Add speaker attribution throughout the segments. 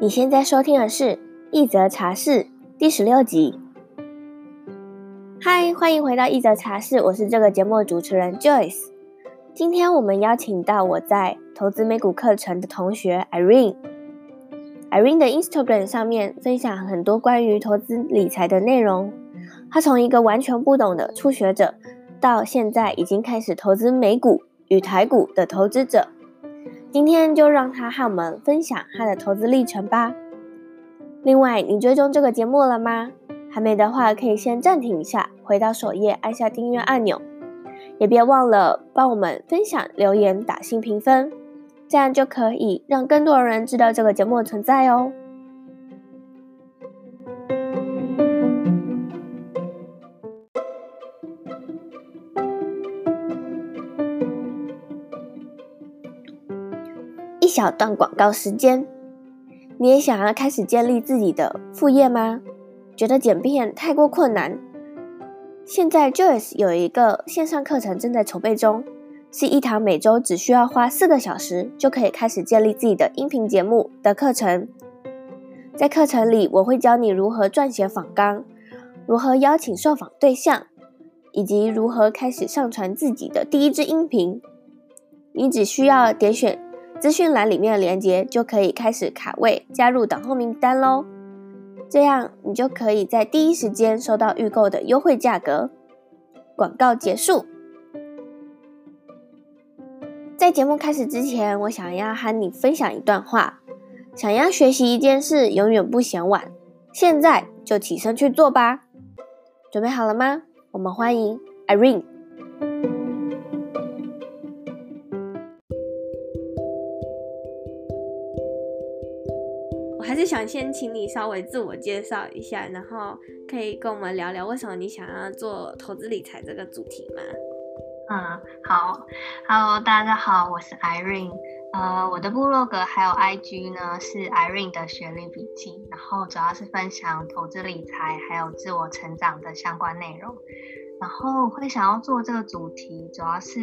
Speaker 1: 你现在收听的是《一则茶室》第十六集。嗨，欢迎回到《一则茶室》，我是这个节目的主持人 Joyce。今天我们邀请到我在投资美股课程的同学 Irene。Irene 的 Instagram 上面分享很多关于投资理财的内容。她从一个完全不懂的初学者，到现在已经开始投资美股与台股的投资者。今天就让他和我们分享他的投资历程吧。另外，你追踪这个节目了吗？还没的话，可以先暂停一下，回到首页，按下订阅按钮。也别忘了帮我们分享、留言、打星评分，这样就可以让更多人知道这个节目的存在哦。小段广告时间，你也想要开始建立自己的副业吗？觉得剪片太过困难？现在 Joyce 有一个线上课程正在筹备中，是一堂每周只需要花四个小时就可以开始建立自己的音频节目的课程。在课程里，我会教你如何撰写访纲，如何邀请受访对象，以及如何开始上传自己的第一支音频。你只需要点选资讯栏里面的链接，就可以开始卡位加入等候名单喽。这样你就可以在第一时间收到预购的优惠价格。广告结束。在节目开始之前，我想要和你分享一段话：想要学习一件事，永远不嫌晚。现在就起身去做吧。准备好了吗？我们欢迎 Irene。想先请你稍微自我介绍一下，然后可以跟我们聊聊为什么你想要做投资理财这个主题吗？
Speaker 2: 嗯，好，Hello，大家好，我是 Irene，呃，我的部落格还有 IG 呢是 Irene 的学历笔记，然后主要是分享投资理财还有自我成长的相关内容，然后会想要做这个主题，主要是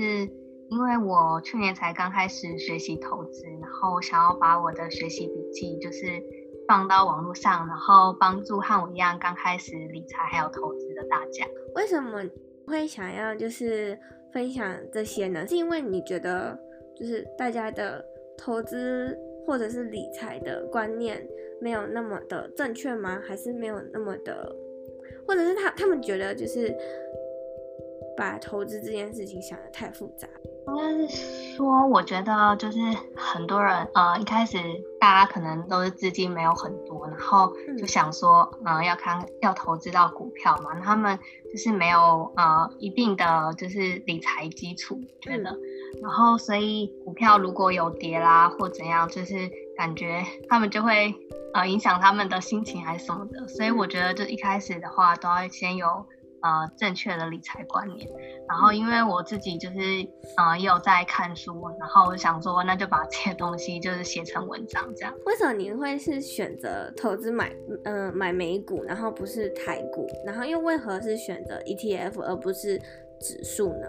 Speaker 2: 因为我去年才刚开始学习投资，然后想要把我的学习笔记就是。放到网络上，然后帮助和我一样刚开始理财还有投资的大家。
Speaker 1: 为什么会想要就是分享这些呢？是因为你觉得就是大家的投资或者是理财的观念没有那么的正确吗？还是没有那么的，或者是他他们觉得就是把投资这件事情想得太复杂？
Speaker 2: 应该是说，我觉得就是很多人，呃，一开始大家可能都是资金没有很多，然后就想说，嗯、呃，要看要投资到股票嘛，他们就是没有呃一定的就是理财基础，觉得，然后所以股票如果有跌啦或怎样，就是感觉他们就会呃影响他们的心情还是什么的，所以我觉得就一开始的话都要先有。呃，正确的理财观念。然后，因为我自己就是呃，也有在看书，然后我想说，那就把这些东西就是写成文章这样。
Speaker 1: 为什么你会是选择投资买呃买美股，然后不是台股？然后又为何是选择 ETF 而不是指数呢？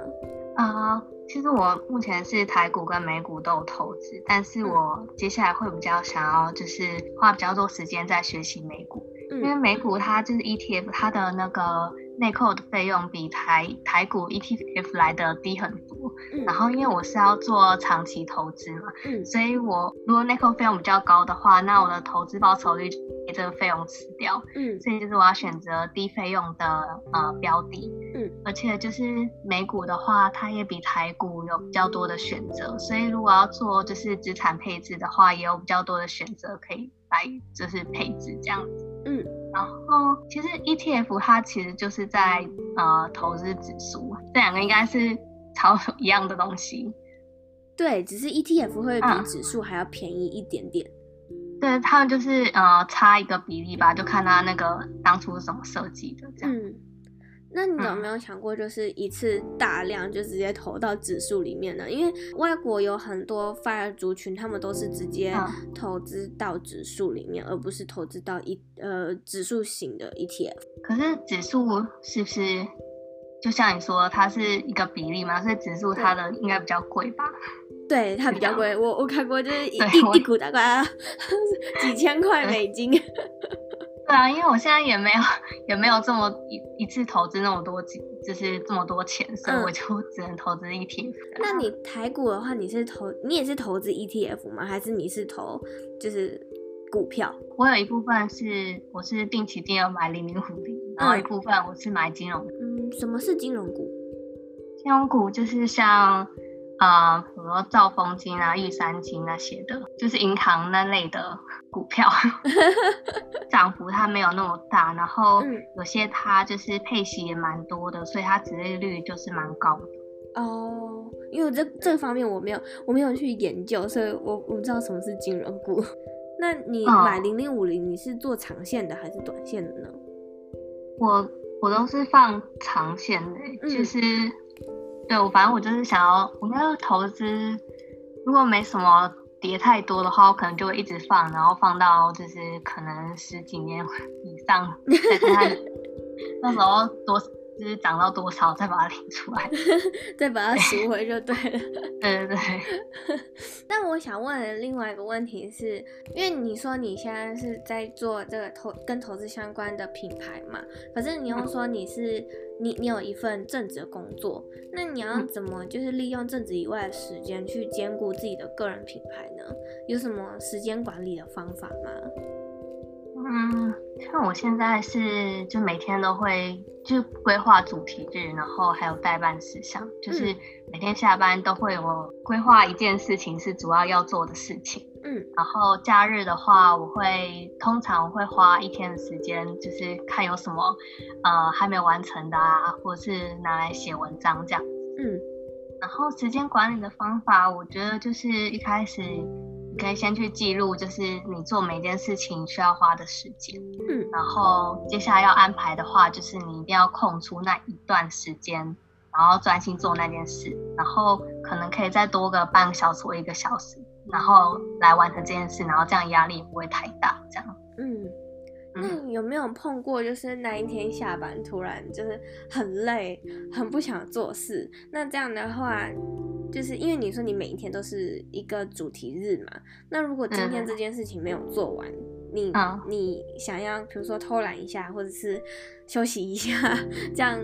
Speaker 2: 啊、呃，其实我目前是台股跟美股都有投资，但是我接下来会比较想要就是花比较多时间在学习美股，嗯、因为美股它就是 ETF，它的那个。内扣的费用比台台股 ETF 来的低很多，嗯、然后因为我是要做长期投资嘛，嗯、所以我如果内扣费用比较高的话，那我的投资报酬率就被这个费用吃掉，嗯，所以就是我要选择低费用的呃标的，嗯，而且就是美股的话，它也比台股有比较多的选择，所以如果要做就是资产配置的话，也有比较多的选择可以来就是配置这样子，嗯。然后，其实 ETF 它其实就是在呃投资指数，这两个应该是超一样的东西。
Speaker 1: 对，只是 ETF 会比指数还要便宜一点点。
Speaker 2: 嗯、对，他们就是呃差一个比例吧，就看他那个当初是怎么设计的这样。嗯
Speaker 1: 那你有没有想过，就是一次大量就直接投到指数里面呢？因为外国有很多 FIRE 族群，他们都是直接投资到指数里面，而不是投资到一呃指数型的 ETF。
Speaker 2: 可是指数是不是就像你说，它是一个比例嘛，所以指数它的应该比较贵吧？
Speaker 1: 对，它比较贵。我我看过，就是一一股大概 几千块美金。对
Speaker 2: 啊，因为我现在也没有也没有这么一一次投资那么多，就是这么多钱，所以我就只能投资 ETF。
Speaker 1: 那你台股的话，你是投你也是投资 ETF 吗？还是你是投就是股票？
Speaker 2: 我有一部分是我是定期定额买零零五零，然后一部分我是买金融。
Speaker 1: 嗯，什么是金融股？
Speaker 2: 金融股就是像。啊，比如说兆丰金啊、玉山金那些的，就是银行那类的股票，涨幅它没有那么大，然后有些它就是配息也蛮多的，所以它殖利率就是蛮高的。
Speaker 1: 哦，因为这这方面我没有我没有去研究，所以我我不知道什么是金融股。那你买零零五零，你是做长线的还是短线的呢？
Speaker 2: 我我都是放长线的，嗯、就是。对，我反正我就是想要，我要投资，如果没什么跌太多的话，我可能就会一直放，然后放到就是可能十几年 以上再看，那时候多。就是涨到多少再把它领出来，
Speaker 1: 再把它赎回就对了。
Speaker 2: 对对对。
Speaker 1: 那我想问的另外一个问题是，因为你说你现在是在做这个投跟投资相关的品牌嘛，可是你又说你是、嗯、你你有一份正职的工作，那你要怎么就是利用正职以外的时间去兼顾自己的个人品牌呢？有什么时间管理的方法吗？
Speaker 2: 嗯，像我现在是就每天都会就规划主题日，然后还有代办事项，就是每天下班都会有规划一件事情是主要要做的事情。嗯，然后假日的话，我会通常会花一天的时间，就是看有什么呃还没有完成的啊，或者是拿来写文章这样。嗯，然后时间管理的方法，我觉得就是一开始。你可以先去记录，就是你做每件事情需要花的时间。嗯，然后接下来要安排的话，就是你一定要空出那一段时间，然后专心做那件事，然后可能可以再多个半个小时或一个小时，然后来完成这件事，然后这样压力也不会太大。这样，
Speaker 1: 嗯，那你有没有碰过，就是那一天下班突然就是很累，很不想做事？那这样的话。就是因为你说你每一天都是一个主题日嘛，那如果今天这件事情没有做完，嗯、你、嗯、你想要比如说偷懒一下，或者是 休息一下，这样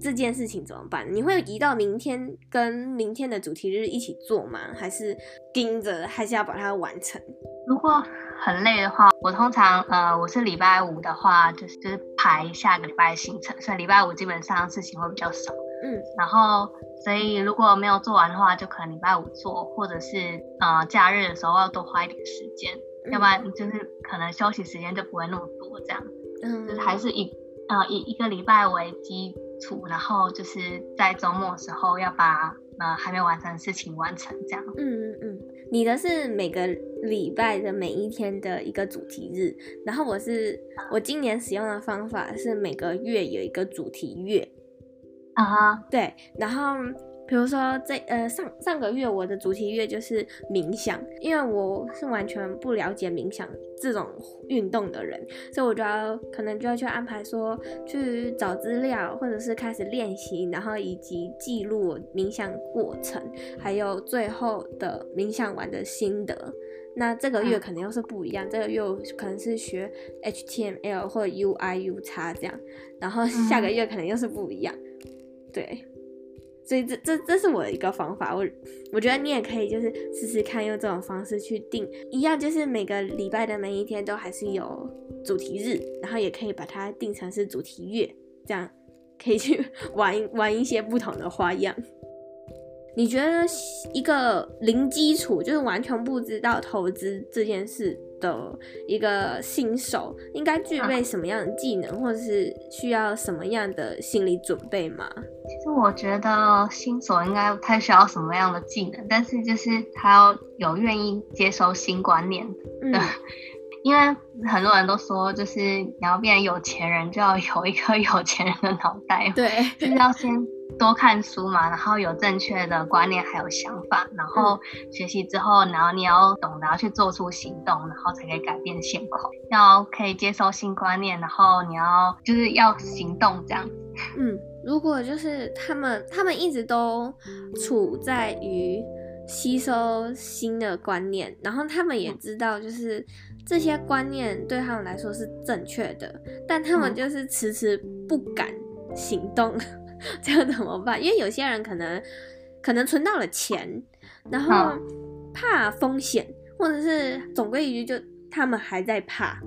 Speaker 1: 这件事情怎么办？你会移到明天跟明天的主题日一起做吗？还是盯着，还是要把它完成？
Speaker 2: 如果很累的话，我通常呃我是礼拜五的话，就是就是排下个礼拜的行程，所以礼拜五基本上事情会比较少。嗯，然后所以如果没有做完的话，就可能礼拜五做，或者是呃假日的时候要多花一点时间，嗯、要不然就是可能休息时间就不会那么多这样。嗯，就是还是以呃以一个礼拜为基础，然后就是在周末的时候要把呃还没完成的事情完成这样。
Speaker 1: 嗯嗯嗯，你的是每个礼拜的每一天的一个主题日，然后我是我今年使用的方法是每个月有一个主题月。
Speaker 2: 啊，uh.
Speaker 1: 对，然后比如说这呃上上个月我的主题月就是冥想，因为我是完全不了解冥想这种运动的人，所以我就要可能就要去安排说去找资料，或者是开始练习，然后以及记录冥想过程，还有最后的冥想完的心得。那这个月可能又是不一样，uh. 这个月可能是学 HTML 或 UI/UX 这样，然后下个月可能又是不一样。对，所以这这这是我的一个方法，我我觉得你也可以就是试试看用这种方式去定，一样就是每个礼拜的每一天都还是有主题日，然后也可以把它定成是主题月，这样可以去 玩玩一些不同的花样。你觉得一个零基础，就是完全不知道投资这件事的一个新手，应该具备什么样的技能，或者是需要什么样的心理准备吗？
Speaker 2: 其实我觉得新手应该不太需要什么样的技能，但是就是他要有愿意接受新观念的，嗯、因为很多人都说，就是你要变有钱人，就要有一颗有钱人的脑袋，
Speaker 1: 对，
Speaker 2: 就是要先。多看书嘛，然后有正确的观念还有想法，然后学习之后，然后你要懂得要去做出行动，然后才可以改变现况。要可以接受新观念，然后你要就是要行动这样子。
Speaker 1: 嗯，如果就是他们，他们一直都处在于吸收新的观念，然后他们也知道，就是这些观念对他们来说是正确的，但他们就是迟迟不敢行动，这样怎么办？因为有些人可能可能存到了钱，然后怕风险，或者是总归一句，就他们还在怕。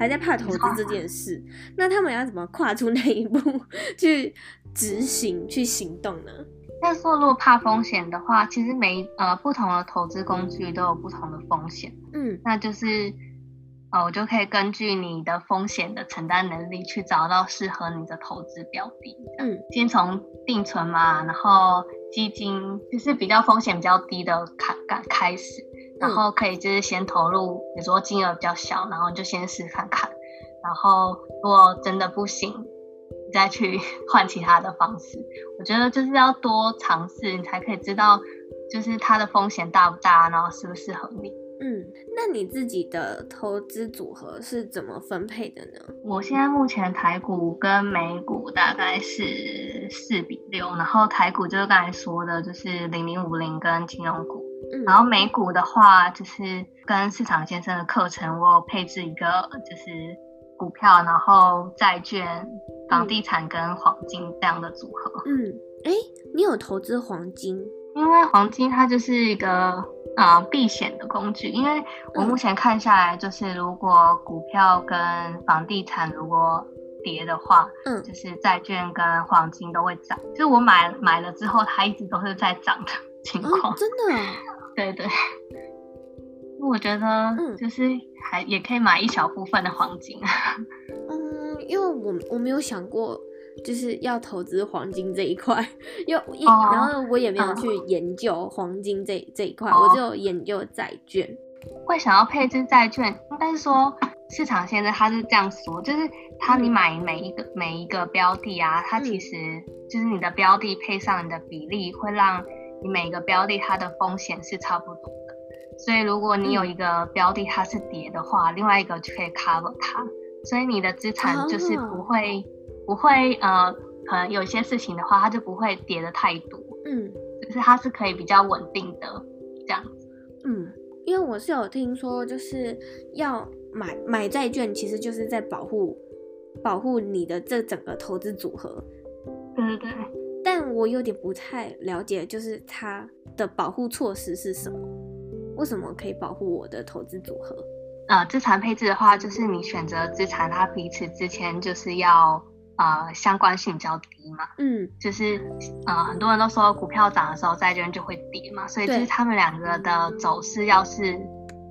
Speaker 1: 还在怕投资这件事，那他们要怎么跨出那一步去执行、去行动呢？
Speaker 2: 那说如果怕风险的话，其实每呃不同的投资工具都有不同的风险。嗯，那就是呃我就可以根据你的风险的承担能力去找到适合你的投资标的。嗯，先从定存嘛，然后基金就是比较风险比较低的开开开始。然后可以就是先投入，比如说金额比较小，然后就先试看看。然后如果真的不行，你再去 换其他的方式。我觉得就是要多尝试，你才可以知道就是它的风险大不大，然后适不适合你。
Speaker 1: 嗯，那你自己的投资组合是怎么分配的呢？
Speaker 2: 我现在目前台股跟美股大概是四比六，然后台股就是刚才说的，就是零零五零跟金融股。然后美股的话，就是跟市场先生的课程，我有配置一个就是股票，然后债券、房地产跟黄金这样的组合。
Speaker 1: 嗯，哎，你有投资黄金？
Speaker 2: 因为黄金它就是一个呃避险的工具。因为我目前看下来，就是如果股票跟房地产如果跌的话，嗯，就是债券跟黄金都会涨。就是我买买了之后，它一直都是在涨的 情况。
Speaker 1: 哦，真的？
Speaker 2: 对对，我觉得就是还也可以买一小部分的黄金。
Speaker 1: 嗯，因为我我没有想过就是要投资黄金这一块，因为一、哦、然后我也没有去研究黄金这、嗯、这一块，我就研究债券。
Speaker 2: 会想要配置债券，应该是说市场现在它是这样说，就是它你买每一个、嗯、每一个标的啊，它其实就是你的标的配上你的比例会让。你每一个标的它的风险是差不多的，所以如果你有一个标的它是跌的话，嗯、另外一个就可以 cover 它，所以你的资产就是不会、哦、不会呃，可能有些事情的话，它就不会跌的太多，嗯，就是它是可以比较稳定的这样子，
Speaker 1: 嗯，因为我是有听说，就是要买买债券，其实就是在保护保护你的这整个投资组合，
Speaker 2: 对对对。
Speaker 1: 但我有点不太了解，就是它的保护措施是什么？为什么可以保护我的投资组合？
Speaker 2: 呃，资产配置的话，就是你选择资产，它彼此之间就是要呃相关性比较低嘛。嗯，就是呃很多人都说股票涨的时候，债券就会跌嘛，所以就是他们两个的走势要是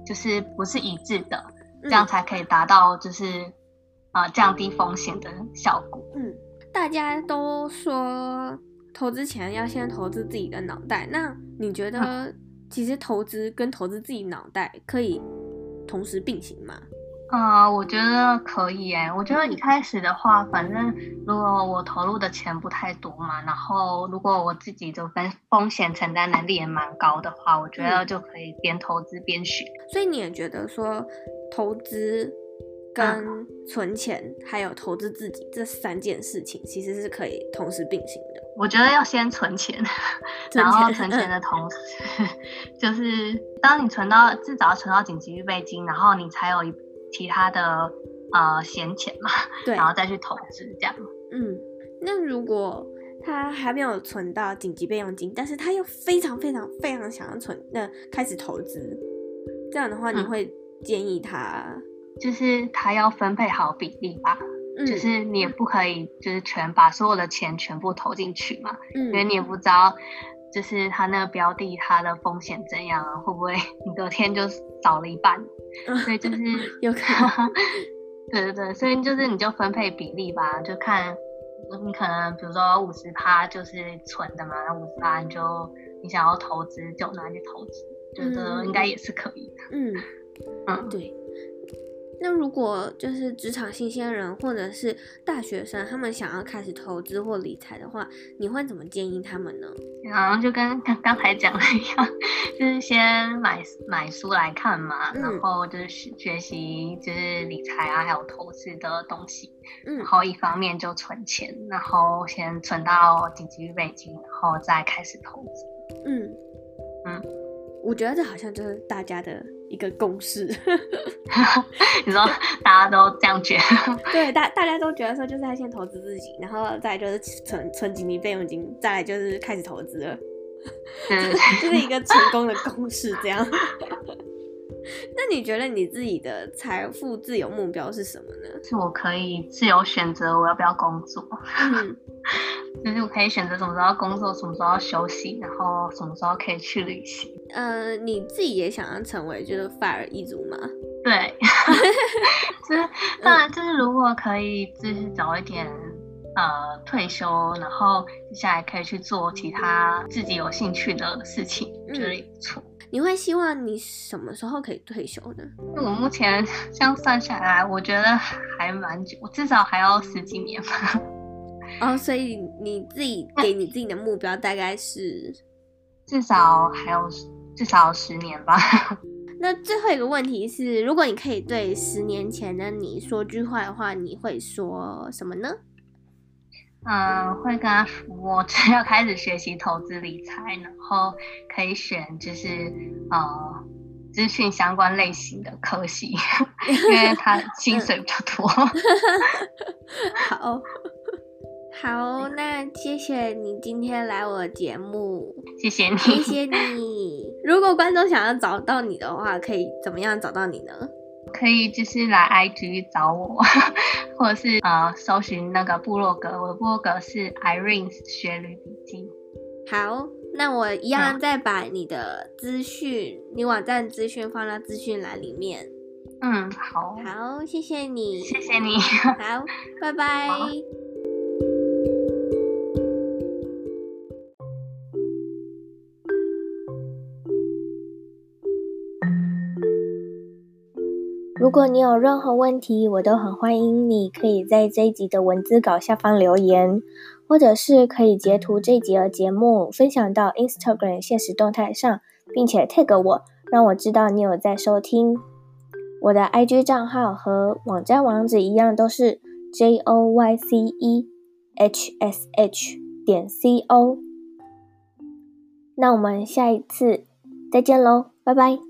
Speaker 2: 就是不是一致的，这样才可以达到就是呃降低风险的效果。嗯。
Speaker 1: 大家都说投资前要先投资自己的脑袋，那你觉得其实投资跟投资自己脑袋可以同时并行吗？
Speaker 2: 呃，我觉得可以诶。我觉得一开始的话，反正如果我投入的钱不太多嘛，然后如果我自己的风风险承担能力也蛮高的话，我觉得就可以边投资边学。
Speaker 1: 所以你也觉得说投资？跟存钱还有投资自己这三件事情，其实是可以同时并行的。
Speaker 2: 我觉得要先存钱，然后存钱的同时，就是当你存到至少要存到紧急预备金，然后你才有其他的呃闲钱嘛，对，然后再去投资这样。
Speaker 1: 嗯，那如果他还没有存到紧急备用金，但是他又非常非常非常想要存，那开始投资，这样的话，你会建议他？
Speaker 2: 就是他要分配好比例吧，嗯、就是你也不可以就是全把所有的钱全部投进去嘛，嗯、因为你也不知道就是他那个标的它的风险怎样啊，会不会 你隔天就少了一半，嗯、所以就是
Speaker 1: 有可能，
Speaker 2: 对对对，所以就是你就分配比例吧，就看你可能比如说五十趴就是存的嘛，那五十趴你就你想要投资就拿去投资，觉得应该也是可以的，
Speaker 1: 嗯嗯，嗯。对。那如果就是职场新鲜人或者是大学生，他们想要开始投资或理财的话，你会怎么建议他们呢？
Speaker 2: 然后就跟刚刚才讲的一样，就是先买买书来看嘛，嗯、然后就是学习就是理财啊，还有投资的东西。嗯，然后一方面就存钱，然后先存到紧急预备金，然后再开始投资。嗯
Speaker 1: 嗯，我觉得这好像就是大家的。一个公式，
Speaker 2: 你说大家都这样觉得？
Speaker 1: 对，大大家都觉得说，就是他先投资自己，然后再就是存存紧急备用金，再来就是开始投资了，嗯，就 是一个成功的公式这样。那你觉得你自己的财富自由目标是什么呢？
Speaker 2: 是我可以自由选择我要不要工作，嗯，就是我可以选择什么时候工作，什么时候休息，然后什么时候可以去旅行。
Speaker 1: 呃，你自己也想要成为就是 FIRE 一族吗？
Speaker 2: 对，就是当然就是如果可以，就是早一点呃退休，然后接下来可以去做其他自己有兴趣的事情，嗯、觉得也不错。
Speaker 1: 你会希望你什么时候可以退休呢？
Speaker 2: 我目前 这样算下来，我觉得还蛮久，我至少还要十几年吧。
Speaker 1: 哦，所以你自己给你自己的目标大概是
Speaker 2: 至少还有。至少十年吧。
Speaker 1: 那最后一个问题是，如果你可以对十年前的你说句话的话，你会说什么呢？
Speaker 2: 嗯，会跟他说，我只要开始学习投资理财，然后可以选就是呃资讯相关类型的科系，因为他 薪水比较多。
Speaker 1: 好。好，那谢谢你今天来我的节目，
Speaker 2: 谢谢你，
Speaker 1: 谢谢你。如果观众想要找到你的话，可以怎么样找到你呢？
Speaker 2: 可以就是来 IG 找我，或者是呃搜寻那个部落格，我的部落格是 Irene 学旅笔记。
Speaker 1: 好，那我一样再把你的资讯、嗯、你网站资讯放到资讯栏里面。
Speaker 2: 嗯，好，
Speaker 1: 好，谢谢你，
Speaker 2: 谢谢你，
Speaker 1: 好，拜拜。如果你有任何问题，我都很欢迎你可以在这一集的文字稿下方留言，或者是可以截图这一集的节目分享到 Instagram 现实动态上，并且 tag 我，让我知道你有在收听。我的 IG 账号和网站网址一样，都是 J O Y C E H S H 点 C O。那我们下一次再见喽，拜拜。